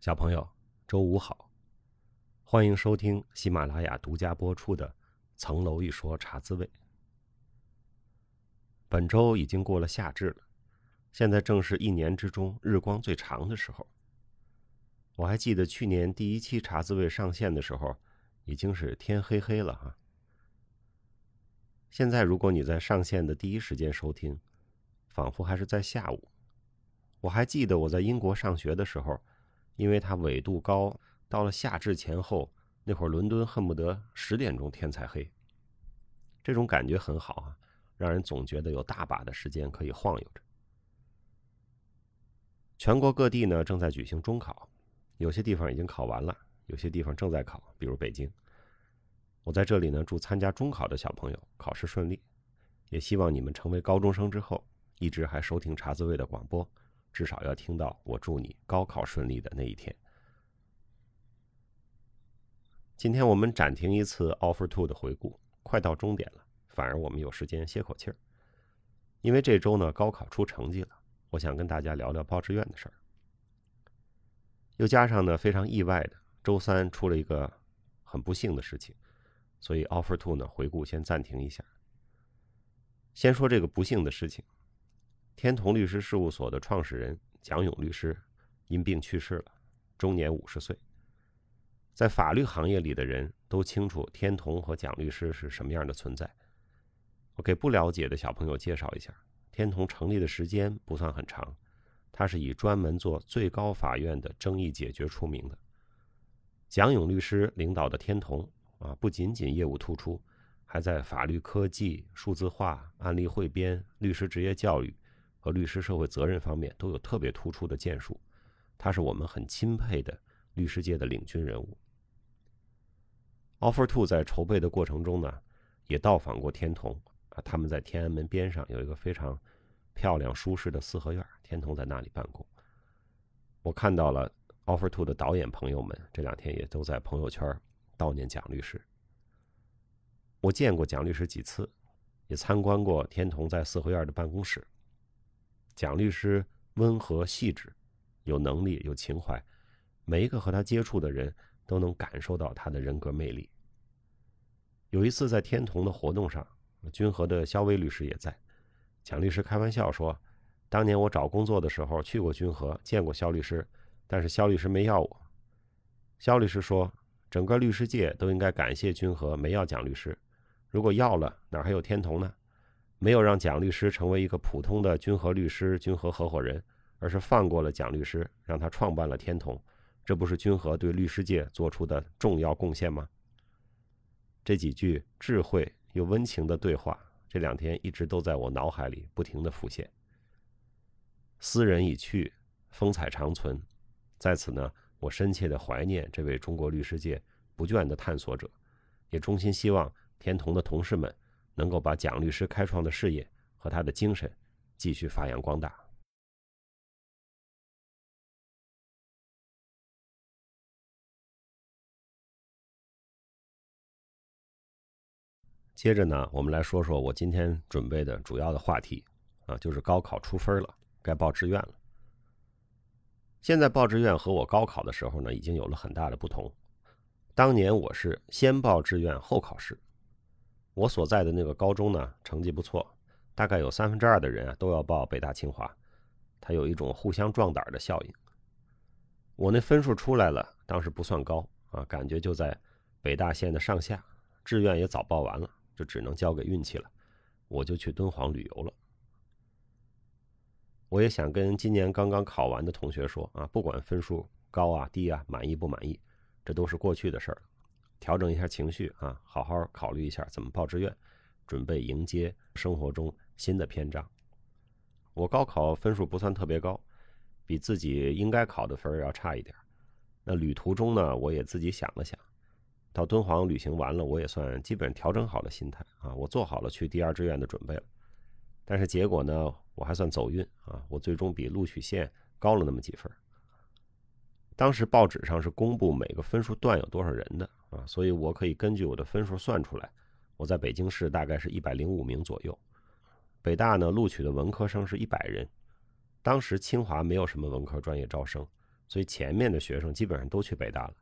小朋友，周五好，欢迎收听喜马拉雅独家播出的《层楼一说茶滋味》。本周已经过了夏至了，现在正是一年之中日光最长的时候。我还记得去年第一期茶滋味上线的时候，已经是天黑黑了哈。现在如果你在上线的第一时间收听，仿佛还是在下午。我还记得我在英国上学的时候，因为它纬度高，到了夏至前后，那会儿伦敦恨不得十点钟天才黑。这种感觉很好啊，让人总觉得有大把的时间可以晃悠着。全国各地呢正在举行中考，有些地方已经考完了，有些地方正在考，比如北京。我在这里呢祝参加中考的小朋友考试顺利，也希望你们成为高中生之后，一直还收听茶滋味的广播。至少要听到我祝你高考顺利的那一天。今天我们暂停一次 Offer Two 的回顾，快到终点了，反而我们有时间歇口气儿。因为这周呢高考出成绩了，我想跟大家聊聊报志愿的事儿。又加上呢非常意外的，周三出了一个很不幸的事情，所以 Offer Two 呢回顾先暂停一下。先说这个不幸的事情。天同律师事务所的创始人蒋勇律师因病去世了，终年五十岁。在法律行业里的人都清楚天同和蒋律师是什么样的存在。我给不了解的小朋友介绍一下：天同成立的时间不算很长，他是以专门做最高法院的争议解决出名的。蒋勇律师领导的天同啊，不仅仅业务突出，还在法律科技、数字化、案例汇编、律师职业教育。和律师社会责任方面都有特别突出的建树，他是我们很钦佩的律师界的领军人物。Offer Two 在筹备的过程中呢，也到访过天童啊，他们在天安门边上有一个非常漂亮舒适的四合院，天童在那里办公。我看到了 Offer Two 的导演朋友们这两天也都在朋友圈悼念蒋律师。我见过蒋律师几次，也参观过天童在四合院的办公室。蒋律师温和细致，有能力有情怀，每一个和他接触的人都能感受到他的人格魅力。有一次在天童的活动上，君和的肖威律师也在。蒋律师开玩笑说：“当年我找工作的时候去过君和，见过肖律师，但是肖律师没要我。”肖律师说：“整个律师界都应该感谢君和没要蒋律师，如果要了，哪还有天童呢？”没有让蒋律师成为一个普通的君和律师、君和合伙人，而是放过了蒋律师，让他创办了天童，这不是君和对律师界做出的重要贡献吗？这几句智慧又温情的对话，这两天一直都在我脑海里不停的浮现。斯人已去，风采长存，在此呢，我深切的怀念这位中国律师界不倦的探索者，也衷心希望天童的同事们。能够把蒋律师开创的事业和他的精神继续发扬光大。接着呢，我们来说说我今天准备的主要的话题啊，就是高考出分了，该报志愿了。现在报志愿和我高考的时候呢，已经有了很大的不同。当年我是先报志愿后考试。我所在的那个高中呢，成绩不错，大概有三分之二的人啊都要报北大清华，它有一种互相壮胆的效应。我那分数出来了，当时不算高啊，感觉就在北大线的上下，志愿也早报完了，就只能交给运气了。我就去敦煌旅游了。我也想跟今年刚刚考完的同学说啊，不管分数高啊低啊，满意不满意，这都是过去的事儿。调整一下情绪啊，好好考虑一下怎么报志愿，准备迎接生活中新的篇章。我高考分数不算特别高，比自己应该考的分要差一点。那旅途中呢，我也自己想了想，到敦煌旅行完了，我也算基本调整好了心态啊，我做好了去第二志愿的准备了。但是结果呢，我还算走运啊，我最终比录取线高了那么几分。当时报纸上是公布每个分数段有多少人的。啊，所以我可以根据我的分数算出来，我在北京市大概是一百零五名左右。北大呢录取的文科生是一百人，当时清华没有什么文科专业招生，所以前面的学生基本上都去北大了。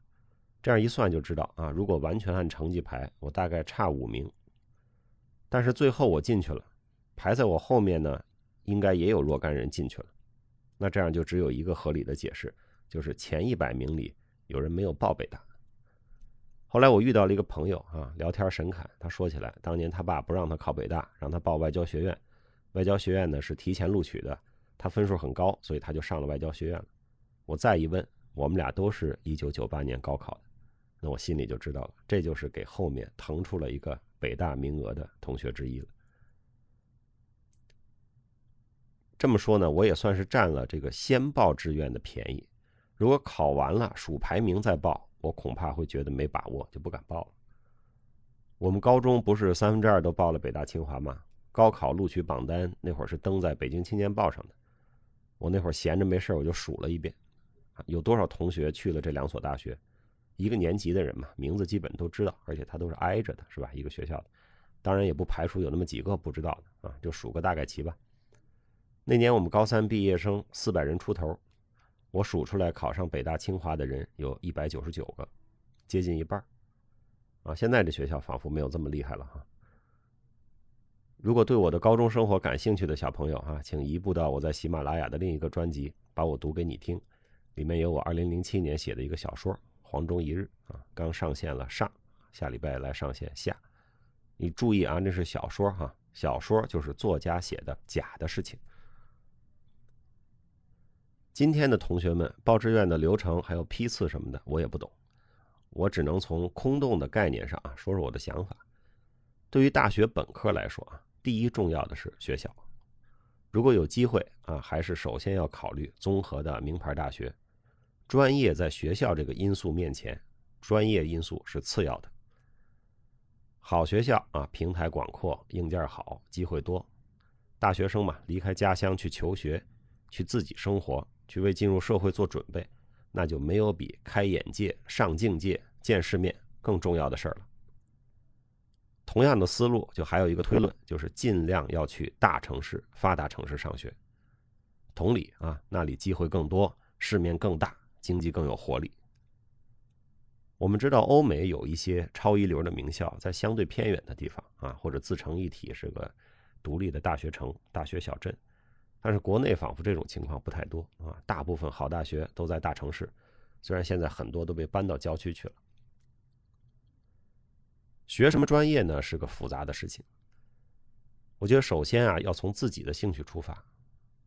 这样一算就知道啊，如果完全按成绩排，我大概差五名。但是最后我进去了，排在我后面呢，应该也有若干人进去了。那这样就只有一个合理的解释，就是前一百名里有人没有报北大。后来我遇到了一个朋友啊，聊天神侃，他说起来，当年他爸不让他考北大，让他报外交学院。外交学院呢是提前录取的，他分数很高，所以他就上了外交学院了。我再一问，我们俩都是一九九八年高考的，那我心里就知道了，这就是给后面腾出了一个北大名额的同学之一了。这么说呢，我也算是占了这个先报志愿的便宜。如果考完了数排名再报，我恐怕会觉得没把握，就不敢报了。我们高中不是三分之二都报了北大清华吗？高考录取榜单那会儿是登在北京青年报上的。我那会儿闲着没事我就数了一遍，有多少同学去了这两所大学？一个年级的人嘛，名字基本都知道，而且他都是挨着的，是吧？一个学校的，当然也不排除有那么几个不知道的啊，就数个大概齐吧。那年我们高三毕业生四百人出头，我数出来考上北大清华的人有一百九十九个，接近一半啊，现在这学校仿佛没有这么厉害了哈。如果对我的高中生活感兴趣的小朋友哈，请移步到我在喜马拉雅的另一个专辑，把我读给你听，里面有我二零零七年写的一个小说《黄钟一日》啊，刚上线了上，下礼拜来上线下。你注意啊，那是小说哈，小说就是作家写的假的事情。今天的同学们报志愿的流程还有批次什么的，我也不懂，我只能从空洞的概念上啊说说我的想法。对于大学本科来说啊。第一重要的是学校，如果有机会啊，还是首先要考虑综合的名牌大学。专业在学校这个因素面前，专业因素是次要的。好学校啊，平台广阔，硬件好，机会多。大学生嘛，离开家乡去求学，去自己生活，去为进入社会做准备，那就没有比开眼界、上境界、见世面更重要的事儿了。同样的思路，就还有一个推论，就是尽量要去大城市、发达城市上学。同理啊，那里机会更多，市面更大，经济更有活力。我们知道，欧美有一些超一流的名校在相对偏远的地方啊，或者自成一体，是个独立的大学城、大学小镇。但是国内仿佛这种情况不太多啊，大部分好大学都在大城市，虽然现在很多都被搬到郊区去了。学什么专业呢？是个复杂的事情。我觉得首先啊，要从自己的兴趣出发。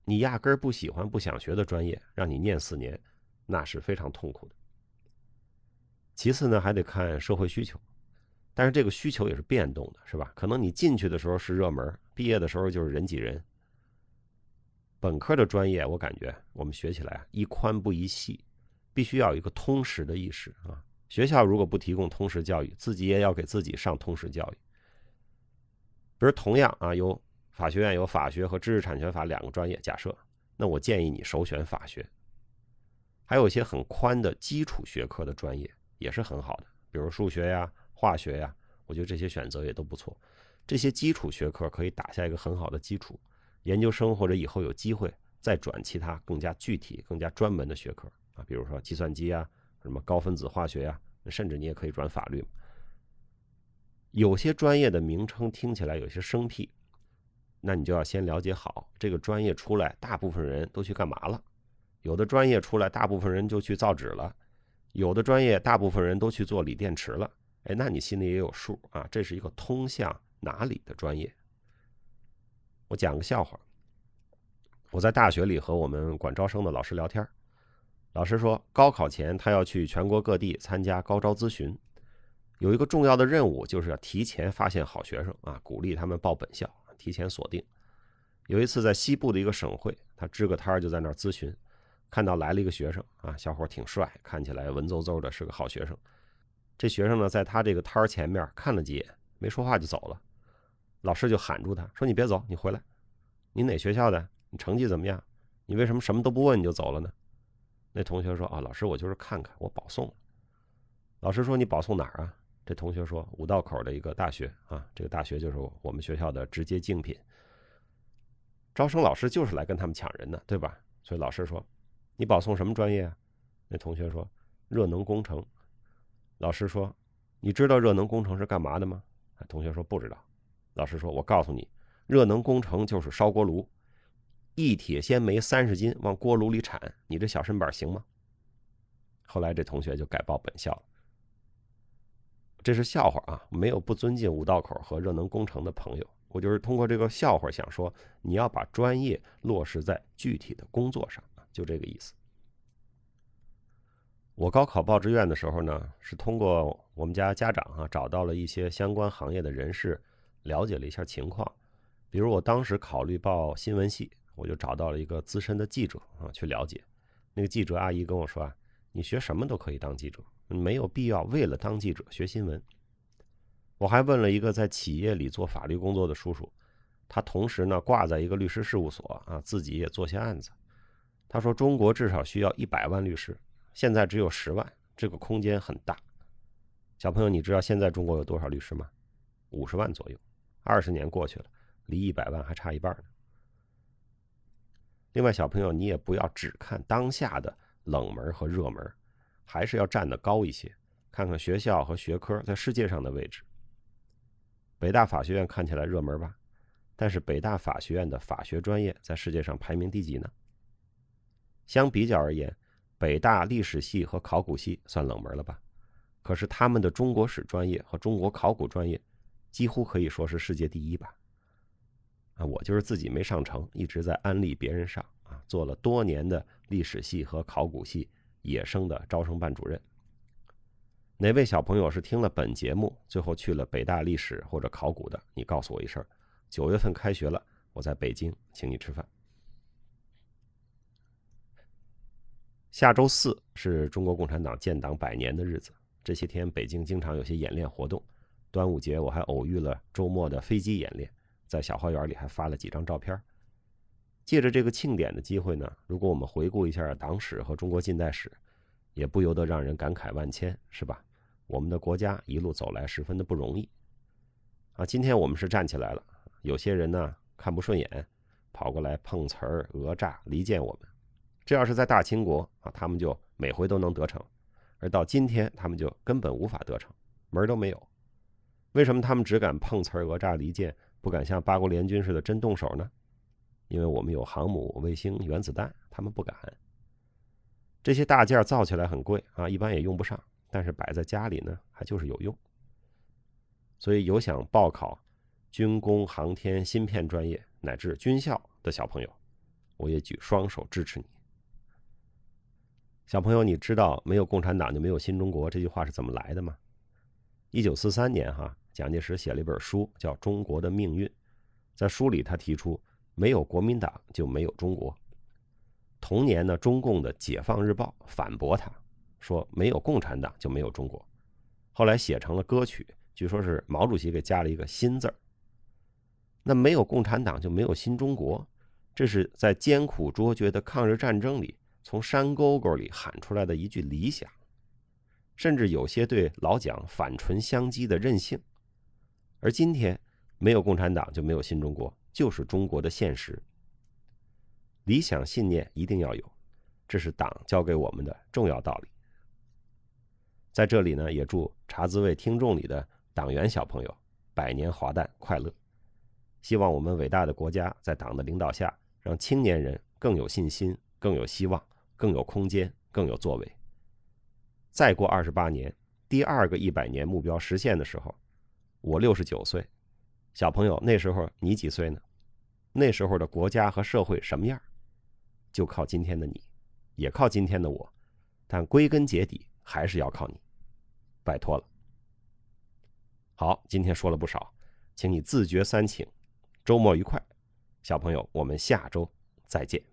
你压根儿不喜欢、不想学的专业，让你念四年，那是非常痛苦的。其次呢，还得看社会需求，但是这个需求也是变动的，是吧？可能你进去的时候是热门，毕业的时候就是人挤人。本科的专业，我感觉我们学起来一宽不一细，必须要有一个通识的意识啊。学校如果不提供通识教育，自己也要给自己上通识教育。比如同样啊，有法学院有法学和知识产权法两个专业，假设，那我建议你首选法学。还有一些很宽的基础学科的专业也是很好的，比如数学呀、化学呀，我觉得这些选择也都不错。这些基础学科可以打下一个很好的基础，研究生或者以后有机会再转其他更加具体、更加专门的学科啊，比如说计算机啊。什么高分子化学呀，甚至你也可以转法律。有些专业的名称听起来有些生僻，那你就要先了解好这个专业出来，大部分人都去干嘛了？有的专业出来，大部分人就去造纸了；有的专业，大部分人都去做锂电池了。哎，那你心里也有数啊，这是一个通向哪里的专业？我讲个笑话，我在大学里和我们管招生的老师聊天。老师说，高考前他要去全国各地参加高招咨询，有一个重要的任务，就是要提前发现好学生啊，鼓励他们报本校，提前锁定。有一次在西部的一个省会，他支个摊就在那儿咨询，看到来了一个学生啊，小伙挺帅，看起来文绉绉的，是个好学生。这学生呢，在他这个摊前面看了几眼，没说话就走了。老师就喊住他说：“你别走，你回来。你哪学校的？你成绩怎么样？你为什么什么都不问你就走了呢？”那同学说：“啊，老师，我就是看看，我保送。”老师说：“你保送哪儿啊？”这同学说：“五道口的一个大学啊，这个大学就是我们学校的直接竞品。招生老师就是来跟他们抢人的，对吧？”所以老师说：“你保送什么专业啊？”那同学说：“热能工程。”老师说：“你知道热能工程是干嘛的吗？”同学说：“不知道。”老师说：“我告诉你，热能工程就是烧锅炉，一铁鲜煤三十斤往锅炉里铲，你这小身板行吗？”后来这同学就改报本校了。这是笑话啊，没有不尊敬五道口和热能工程的朋友。我就是通过这个笑话想说，你要把专业落实在具体的工作上就这个意思。我高考报志愿的时候呢，是通过我们家家长啊找到了一些相关行业的人士，了解了一下情况。比如我当时考虑报新闻系，我就找到了一个资深的记者啊去了解。那个记者阿姨跟我说啊，你学什么都可以当记者，没有必要为了当记者学新闻。我还问了一个在企业里做法律工作的叔叔，他同时呢挂在一个律师事务所啊，自己也做些案子。他说中国至少需要一百万律师，现在只有十万，这个空间很大。小朋友，你知道现在中国有多少律师吗？五十万左右。二十年过去了，离一百万还差一半呢。另外，小朋友你也不要只看当下的冷门和热门，还是要站得高一些，看看学校和学科在世界上的位置。北大法学院看起来热门吧，但是北大法学院的法学专业在世界上排名第几呢？相比较而言，北大历史系和考古系算冷门了吧？可是他们的中国史专业和中国考古专业，几乎可以说是世界第一吧？啊，我就是自己没上成，一直在安利别人上啊，做了多年的历史系和考古系野生的招生办主任。哪位小朋友是听了本节目，最后去了北大历史或者考古的？你告诉我一声。九月份开学了，我在北京请你吃饭。下周四是中国共产党建党百年的日子，这些天北京经常有些演练活动。端午节我还偶遇了周末的飞机演练，在小花园里还发了几张照片。借着这个庆典的机会呢，如果我们回顾一下党史和中国近代史，也不由得让人感慨万千，是吧？我们的国家一路走来十分的不容易，啊，今天我们是站起来了。有些人呢看不顺眼，跑过来碰瓷儿、讹诈、离间我们。这要是在大清国啊，他们就每回都能得逞；而到今天，他们就根本无法得逞，门都没有。为什么他们只敢碰瓷儿、讹诈、离间，不敢像八国联军似的真动手呢？因为我们有航母、卫星、原子弹，他们不敢。这些大件造起来很贵啊，一般也用不上。但是摆在家里呢，还就是有用。所以有想报考军工、航天、芯片专业乃至军校的小朋友，我也举双手支持你。小朋友，你知道“没有共产党就没有新中国”这句话是怎么来的吗？一九四三年，哈，蒋介石写了一本书，叫《中国的命运》。在书里，他提出“没有国民党就没有中国”。同年呢，中共的《解放日报》反驳他。说没有共产党就没有中国，后来写成了歌曲，据说是毛主席给加了一个“新”字儿。那没有共产党就没有新中国，这是在艰苦卓绝的抗日战争里从山沟沟里喊出来的一句理想，甚至有些对老蒋反唇相讥的任性。而今天，没有共产党就没有新中国，就是中国的现实。理想信念一定要有，这是党教给我们的重要道理。在这里呢，也祝茶滋味听众里的党员小朋友百年华诞快乐！希望我们伟大的国家在党的领导下，让青年人更有信心、更有希望、更有空间、更有作为。再过二十八年，第二个一百年目标实现的时候，我六十九岁，小朋友那时候你几岁呢？那时候的国家和社会什么样？就靠今天的你，也靠今天的我，但归根结底。还是要靠你，拜托了。好，今天说了不少，请你自觉三请，周末愉快，小朋友，我们下周再见。